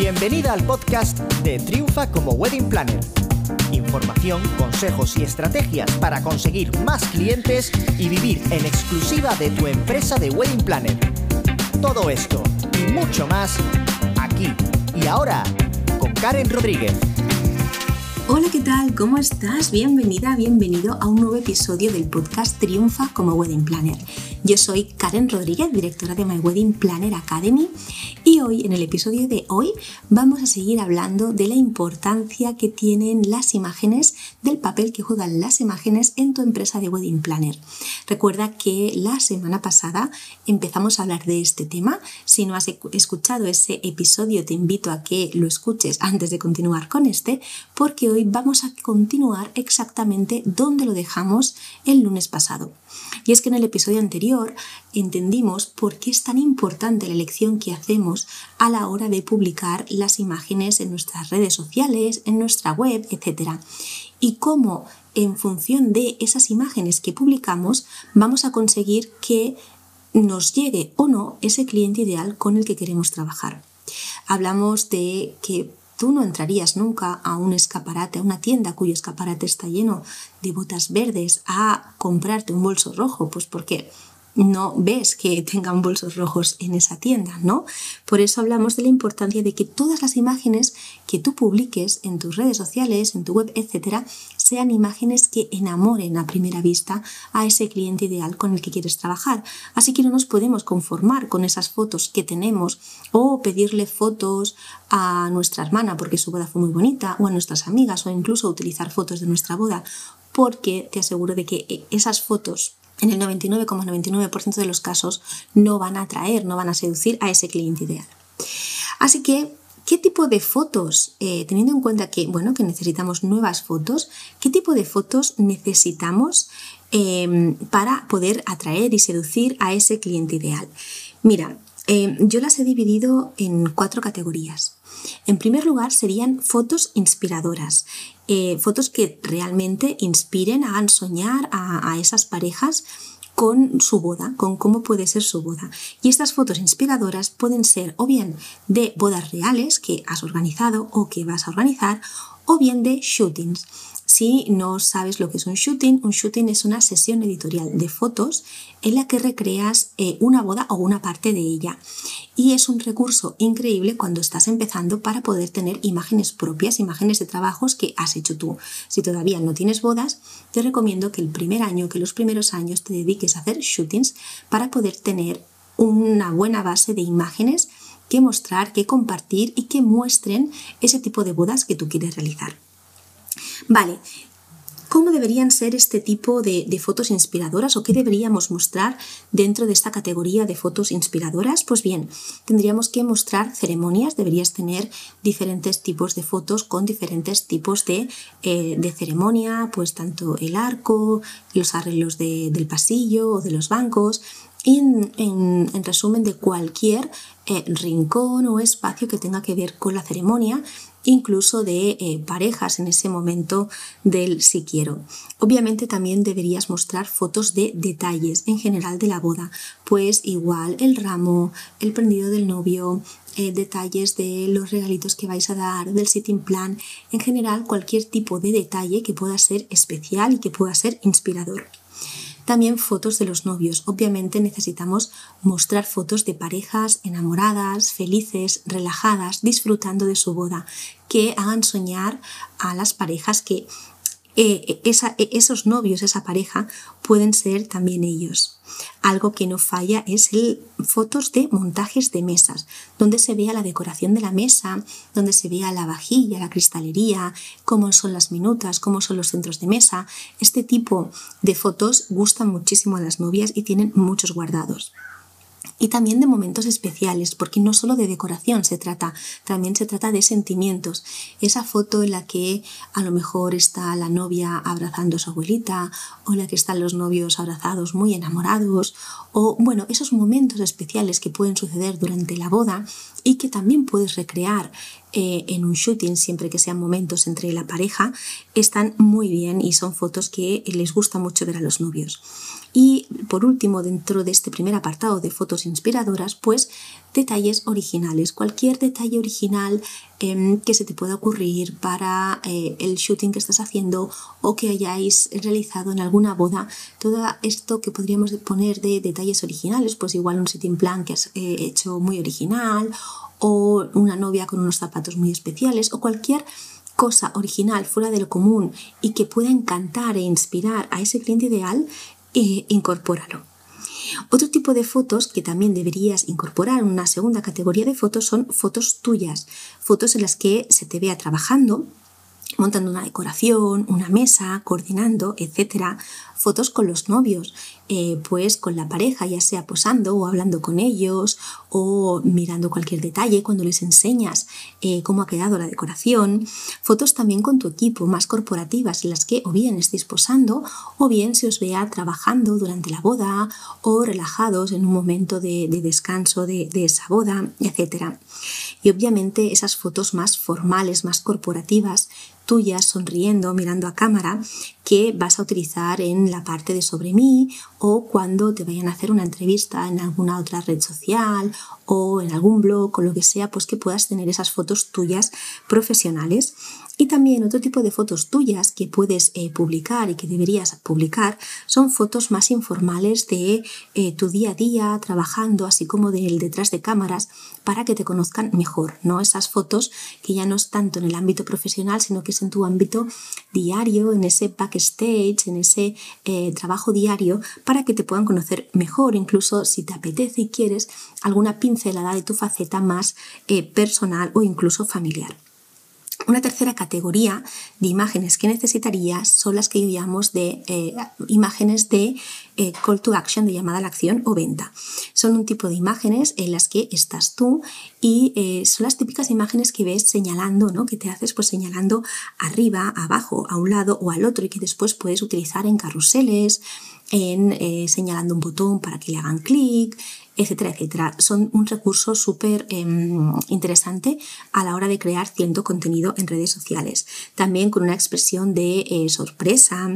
Bienvenida al podcast de Triunfa como Wedding Planner. Información, consejos y estrategias para conseguir más clientes y vivir en exclusiva de tu empresa de Wedding Planner. Todo esto y mucho más aquí y ahora con Karen Rodríguez. Hola, ¿qué tal? ¿Cómo estás? Bienvenida, bienvenido a un nuevo episodio del podcast Triunfa como Wedding Planner. Yo soy Karen Rodríguez, directora de My Wedding Planner Academy y hoy, en el episodio de hoy, vamos a seguir hablando de la importancia que tienen las imágenes, del papel que juegan las imágenes en tu empresa de Wedding Planner. Recuerda que la semana pasada empezamos a hablar de este tema. Si no has escuchado ese episodio, te invito a que lo escuches antes de continuar con este, porque hoy vamos a continuar exactamente donde lo dejamos el lunes pasado. Y es que en el episodio anterior entendimos por qué es tan importante la elección que hacemos a la hora de publicar las imágenes en nuestras redes sociales, en nuestra web, etc. Y cómo en función de esas imágenes que publicamos vamos a conseguir que nos llegue o no ese cliente ideal con el que queremos trabajar. Hablamos de que Tú no entrarías nunca a un escaparate, a una tienda cuyo escaparate está lleno de botas verdes, a comprarte un bolso rojo, pues porque no ves que tengan bolsos rojos en esa tienda, ¿no? Por eso hablamos de la importancia de que todas las imágenes que tú publiques en tus redes sociales, en tu web, etcétera, sean imágenes que enamoren a primera vista a ese cliente ideal con el que quieres trabajar. Así que no nos podemos conformar con esas fotos que tenemos o pedirle fotos a nuestra hermana porque su boda fue muy bonita o a nuestras amigas o incluso utilizar fotos de nuestra boda porque te aseguro de que esas fotos en el 99,99% de los casos no van a atraer, no van a seducir a ese cliente ideal. Así que, ¿qué tipo de fotos, eh, teniendo en cuenta que, bueno, que necesitamos nuevas fotos, qué tipo de fotos necesitamos em, para poder atraer y seducir a ese cliente ideal? Mira, em, yo las he dividido en cuatro categorías. En primer lugar, serían fotos inspiradoras, eh, fotos que realmente inspiren, hagan soñar a esas parejas con su boda, con cómo puede ser su boda. Y estas fotos inspiradoras pueden ser o bien de bodas reales que has organizado o que vas a organizar, o bien de shootings. Si no sabes lo que es un shooting, un shooting es una sesión editorial de fotos en la que recreas eh, una boda o una parte de ella. Y es un recurso increíble cuando estás empezando para poder tener imágenes propias, imágenes de trabajos que has hecho tú. Si todavía no tienes bodas, te recomiendo que el primer año, que los primeros años te dediques a hacer shootings para poder tener una buena base de imágenes que mostrar, que compartir y que muestren ese tipo de bodas que tú quieres realizar. Vale, ¿Cómo deberían ser este tipo de, fotos inspiradoras o qué deberíamos mostrar dentro de esta categoría de fotos inspiradoras? Pues bien, tendríamos que mostrar ceremonias, deberías tener diferentes tipos de fotos con diferentes tipos de, eh, ceremonia, pues tanto el arco, los arreglos del pasillo o de los bancos, y en, resumen de cualquier eh, rincón o espacio que tenga que ver con la ceremonia incluso de eh, parejas en ese momento del si quiero. Obviamente también deberías mostrar fotos de detalles en general de la boda, pues igual el ramo, el prendido del novio, eh, detalles de los regalitos que vais a dar, del sitting plan, en general cualquier tipo de detalle que pueda ser especial y que pueda ser inspirador. También fotos de los novios. Obviamente necesitamos mostrar fotos de parejas enamoradas, felices, relajadas, disfrutando de su boda, que hagan soñar a las parejas que eh, e, esos novios, esa pareja, pueden ser también ellos. Algo que no falla es el fotos de montajes de mesas, donde se vea la decoración de la mesa, donde se vea la vajilla, la cristalería, cómo son las minutas, cómo son los centros de mesa. Este tipo de fotos gustan muchísimo a las novias y tienen muchos guardados y también de momentos especiales, porque no solo de decoración se trata, también se trata de sentimientos. Esa foto en la que a lo mejor está la novia abrazando a su abuelita, o en la que están los novios abrazados muy enamorados, o bueno, esos momentos especiales que pueden suceder durante la boda y que también puedes recrear eh, en un shooting, siempre que sean momentos entre la pareja, están muy bien y son fotos que les gusta mucho ver a los novios. Y por último, dentro de este primer apartado de fotos inspiradoras, pues detalles originales, cualquier detalle original em, que se te pueda ocurrir para eh, el shooting que estás haciendo o que hayáis realizado en alguna boda, todo esto que podríamos poner de detalles originales, pues igual un sitting plan que has eh, hecho muy original o una novia con unos zapatos muy especiales o cualquier cosa original fuera de lo común y que pueda encantar e inspirar a ese cliente ideal, eh, incorpóralo. Otro tipo de fotos que también deberías incorporar en una segunda categoría de fotos son fotos tuyas, fotos en las que se te vea trabajando, montando una decoración, una mesa, coordinando, etc. Fotos con los novios, eh, pues con la pareja, ya sea posando o hablando con ellos o mirando cualquier detalle cuando les enseñas eh, cómo ha quedado la decoración. Fotos también con tu equipo, más corporativas, en las que o bien estéis posando o bien se os vea trabajando durante la boda o relajados en un momento de, descanso de, de esa boda, etc. Y obviamente esas fotos más formales, más corporativas, tuyas, sonriendo, mirando a cámara, que vas a utilizar en la parte de sobre mí o cuando te vayan a hacer una entrevista en alguna otra red social o en algún blog o lo que sea, pues que puedas tener esas fotos tuyas profesionales. Y también otro tipo de fotos tuyas que puedes eh, publicar y que deberías publicar son fotos más informales de eh, tu día a día trabajando, así como del detrás de cámaras, para que te conozcan mejor, ¿no? Esas fotos que ya no es tanto en el ámbito profesional, sino que es en tu ámbito diario, en ese backstage, en ese eh, trabajo diario, para que te puedan conocer mejor, incluso si te apetece y quieres alguna pincelada de tu faceta más personal o incluso familiar. Una tercera categoría de imágenes que necesitarías son las que llamo de eh, imágenes de eh, call to action, de llamada a la acción o venta. Son un tipo de imágenes en las que estás tú y eh, son las típicas imágenes que ves señalando, ¿no? que te haces pues señalando arriba, abajo, a un lado o al otro y que después puedes utilizar en carruseles, en señalando un botón para que le hagan clic, etcétera, etcétera. Son un recurso súper em, interesante a la hora de crear cierto contenido en redes sociales. También con una expresión de eh, sorpresa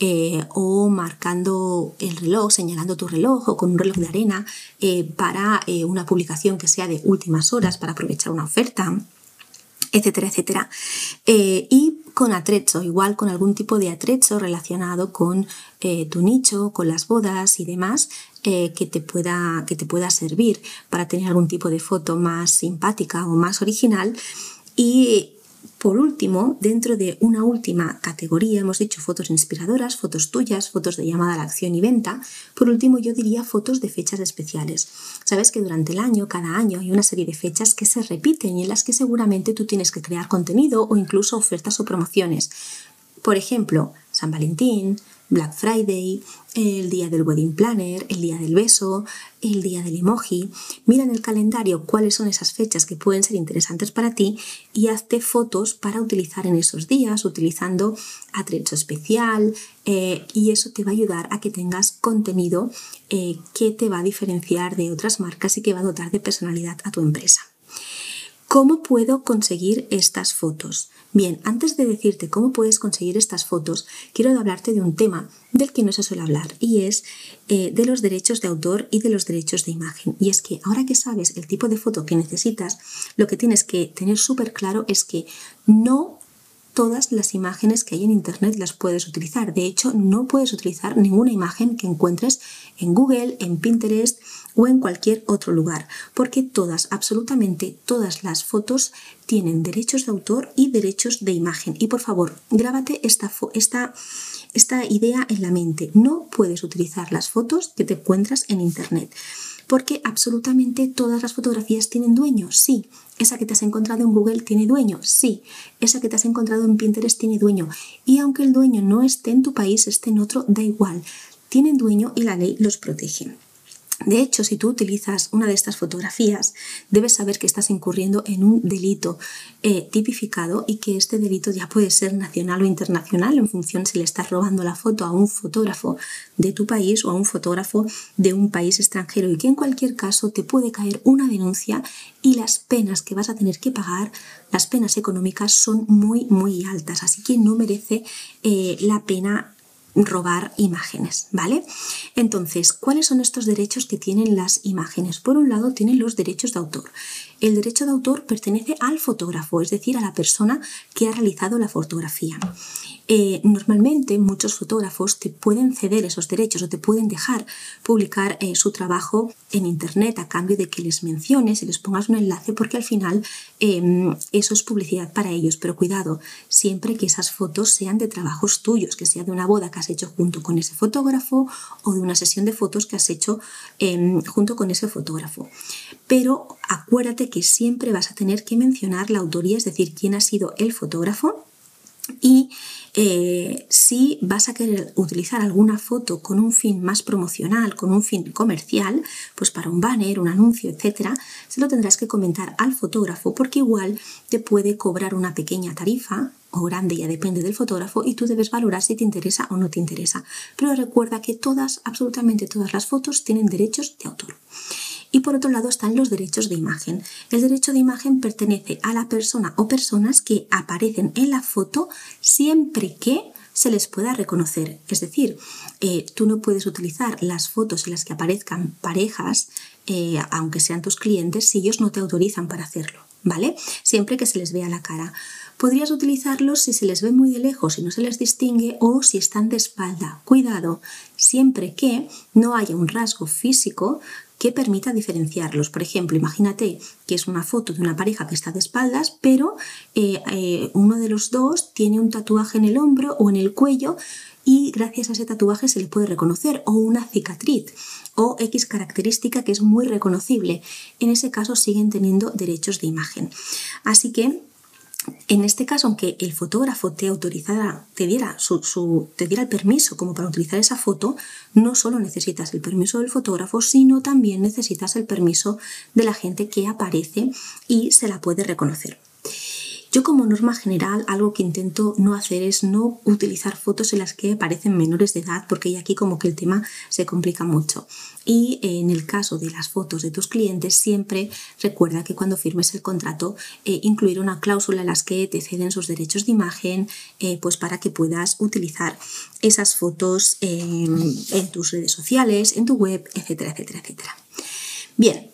eh, o marcando el reloj, señalando tu reloj o con un reloj de arena eh, para una publicación que sea de últimas horas para aprovechar una oferta etcétera, etcétera. y con atrecho, igual con algún tipo de atrecho relacionado con tu nicho, con las bodas y demás, eh, que, te pueda, que te pueda servir para tener algún tipo de foto más simpática o más original. Y por último, dentro de una última categoría, hemos dicho fotos inspiradoras, fotos tuyas, fotos de llamada a la acción y venta. Por último, yo diría fotos de fechas especiales. Sabes que durante el año, cada año, hay una serie de fechas que se repiten y en las que seguramente tú tienes que crear contenido o incluso ofertas o promociones. Por ejemplo, San Valentín, Black Friday, el día del wedding planner, el día del beso, el día del emoji. Mira en el calendario cuáles son esas fechas que pueden ser interesantes para ti y hazte fotos para utilizar en esos días, utilizando atrecho especial eh, y eso te va a ayudar a que tengas contenido eh, que te va a diferenciar de otras marcas y que va a dotar de personalidad a tu empresa. ¿Cómo puedo conseguir estas fotos? Bien, antes de decirte cómo puedes conseguir estas fotos, quiero hablarte de un tema del que no se suele hablar y es eh, de los derechos de autor y de los derechos de imagen. Y es que ahora que sabes el tipo de foto que necesitas, lo que tienes que tener súper claro es que no todas las imágenes que hay en Internet las puedes utilizar. De hecho, no puedes utilizar ninguna imagen que encuentres en Google, en Pinterest o en cualquier otro lugar, porque todas, absolutamente todas las fotos tienen derechos de autor y derechos de imagen. Y por favor, grábate esta, esta, esta idea en la mente. No puedes utilizar las fotos que te encuentras en Internet porque absolutamente todas las fotografías tienen dueño, sí. Esa que te has encontrado en Google tiene dueño, sí. Esa que te has encontrado en Pinterest tiene dueño. Y aunque el dueño no esté en tu país, esté en otro, da igual. Tienen dueño y la ley los protege. De hecho, si tú utilizas una de estas fotografías, debes saber que estás incurriendo en un delito eh, tipificado y que este delito ya puede ser nacional o internacional en función si le estás robando la foto a un fotógrafo de tu país o a un fotógrafo de un país extranjero. Y que en cualquier caso te puede caer una denuncia y las penas que vas a tener que pagar, las penas económicas son muy, muy altas, así que no merece eh, la pena robar imágenes, ¿vale? Entonces, ¿cuáles son estos derechos que tienen las imágenes? Por un lado, tienen los derechos de autor. El derecho de autor pertenece al fotógrafo, es decir, a la persona que ha realizado la fotografía. Eh, normalmente muchos fotógrafos te pueden ceder esos derechos o te pueden dejar publicar eh, su trabajo en internet a cambio de que les menciones y les pongas un enlace porque al final em, eso es publicidad para ellos. Pero cuidado, siempre que esas fotos sean de trabajos tuyos, que sea de una boda que has hecho junto con ese fotógrafo o de una sesión de fotos que has hecho em, junto con ese fotógrafo. Pero acuérdate que siempre vas a tener que mencionar la autoría, es decir, quién ha sido el fotógrafo y eh, si vas a querer utilizar alguna foto con un fin más promocional, con un fin comercial, pues para un banner, un anuncio, etcétera, se lo tendrás que comentar al fotógrafo porque igual te puede cobrar una pequeña tarifa o grande, ya depende del fotógrafo, y tú debes valorar si te interesa o no te interesa. Pero recuerda que todas, absolutamente todas las fotos tienen derechos de autor. Y por otro lado están los derechos de imagen. El derecho de imagen pertenece a la persona o personas que aparecen en la foto siempre que se les pueda reconocer. Es decir, eh, tú no puedes utilizar las fotos en las que aparezcan parejas, eh, aunque sean tus clientes, si ellos no te autorizan para hacerlo, ¿vale? Siempre que se les vea la cara. Podrías utilizarlos si se les ve muy de lejos y no se les distingue o si están de espalda. Cuidado, siempre que no haya un rasgo físico que permita diferenciarlos. Por ejemplo, imagínate que es una foto de una pareja que está de espaldas, pero eh, eh, uno de los dos tiene un tatuaje en el hombro o en el cuello y gracias a ese tatuaje se le puede reconocer o una cicatriz o X característica que es muy reconocible. En ese caso siguen teniendo derechos de imagen. Así que en este caso, aunque el fotógrafo te autorizara, te diera, su, te diera el permiso como para utilizar esa foto, no solo necesitas el permiso del fotógrafo, sino también necesitas el permiso de la gente que aparece y se la puede reconocer. Yo como norma general algo que intento no hacer es no utilizar fotos en las que aparecen menores de edad porque ya aquí como que el tema se complica mucho. Y en el caso de las fotos de tus clientes siempre recuerda que cuando firmes el contrato eh, incluir una cláusula en las que te ceden sus derechos de imagen eh, pues para que puedas utilizar esas fotos en tus redes sociales, en tu web, etcétera, etcétera, etcétera. Bien,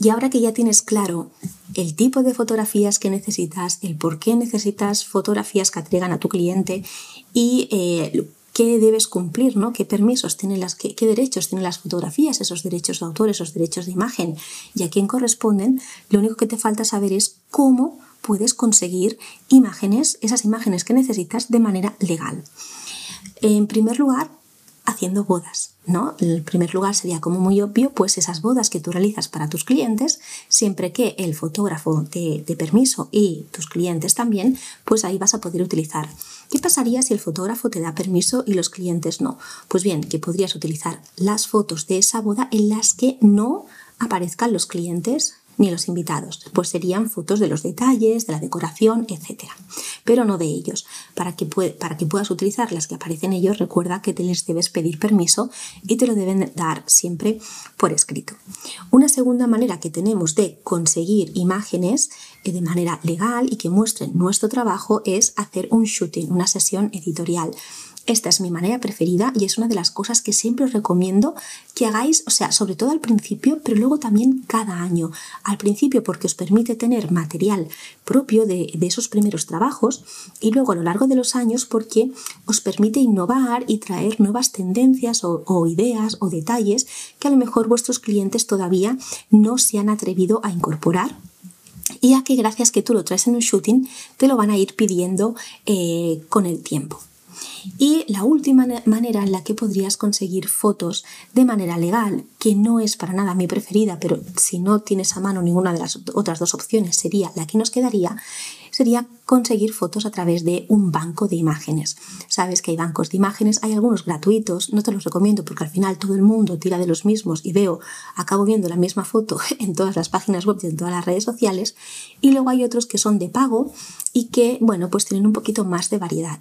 y ahora que ya tienes claro el tipo de fotografías que necesitas, el por qué necesitas fotografías que atraigan a tu cliente y eh, qué debes cumplir, ¿no? qué permisos tienen las, qué, qué, derechos tienen las fotografías, esos derechos de autor, esos derechos de imagen y a quién corresponden, lo único que te falta saber es cómo puedes conseguir imágenes, esas imágenes que necesitas de manera legal. En primer lugar, haciendo bodas, ¿no? El primer lugar sería como muy obvio, pues esas bodas que tú realizas para tus clientes, siempre que el fotógrafo te dé permiso y tus clientes también, pues ahí vas a poder utilizar. ¿Qué pasaría si el fotógrafo te da permiso y los clientes no? Pues bien, que podrías utilizar las fotos de esa boda en las que no aparezcan los clientes ni los invitados, pues serían fotos de los detalles, de la decoración, etc. Pero no de ellos. Para que, para que puedas utilizar las que aparecen ellos, recuerda que te les debes pedir permiso y te lo deben dar siempre por escrito. Una segunda manera que tenemos de conseguir imágenes eh, de manera legal y que muestren nuestro trabajo es hacer un shooting, una sesión editorial. Esta es mi manera preferida y es una de las cosas que siempre os recomiendo que hagáis, o sea, sobre todo al principio, pero luego también cada año. Al principio porque os permite tener material propio de, esos primeros trabajos y luego a lo largo de los años porque os permite innovar y traer nuevas tendencias o, ideas o detalles que a lo mejor vuestros clientes todavía no se han atrevido a incorporar y a que gracias que tú lo traes en un shooting te lo van a ir pidiendo eh, con el tiempo. Y la última manera en la que podrías conseguir fotos de manera legal, que no es para nada mi preferida, pero si no tienes a mano ninguna de las otras dos opciones sería la que nos quedaría, sería conseguir fotos a través de un banco de imágenes. Sabes que hay bancos de imágenes, hay algunos gratuitos, no te los recomiendo porque al final todo el mundo tira de los mismos y veo, acabo viendo la misma foto en todas las páginas web y en todas las redes sociales, y luego hay otros que son de pago y que, bueno, pues tienen un poquito más de variedad.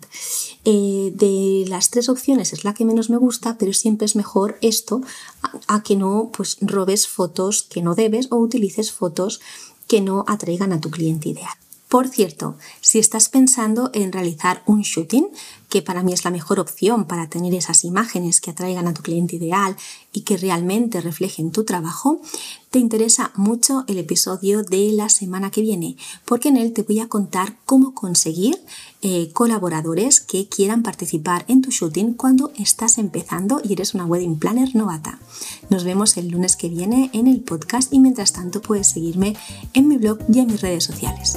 Eh, de las tres opciones es la que menos me gusta, pero siempre es mejor esto a, a que no pues robes fotos que no debes o utilices fotos que no atraigan a tu cliente ideal. Por cierto, si estás pensando en realizar un shooting, que para mí es la mejor opción para tener esas imágenes que atraigan a tu cliente ideal y que realmente reflejen tu trabajo, te interesa mucho el episodio de la semana que viene, porque en él te voy a contar cómo conseguir eh, colaboradores que quieran participar en tu shooting cuando estás empezando y eres una wedding planner novata. Nos vemos el lunes que viene en el podcast y mientras tanto puedes seguirme en mi blog y en mis redes sociales.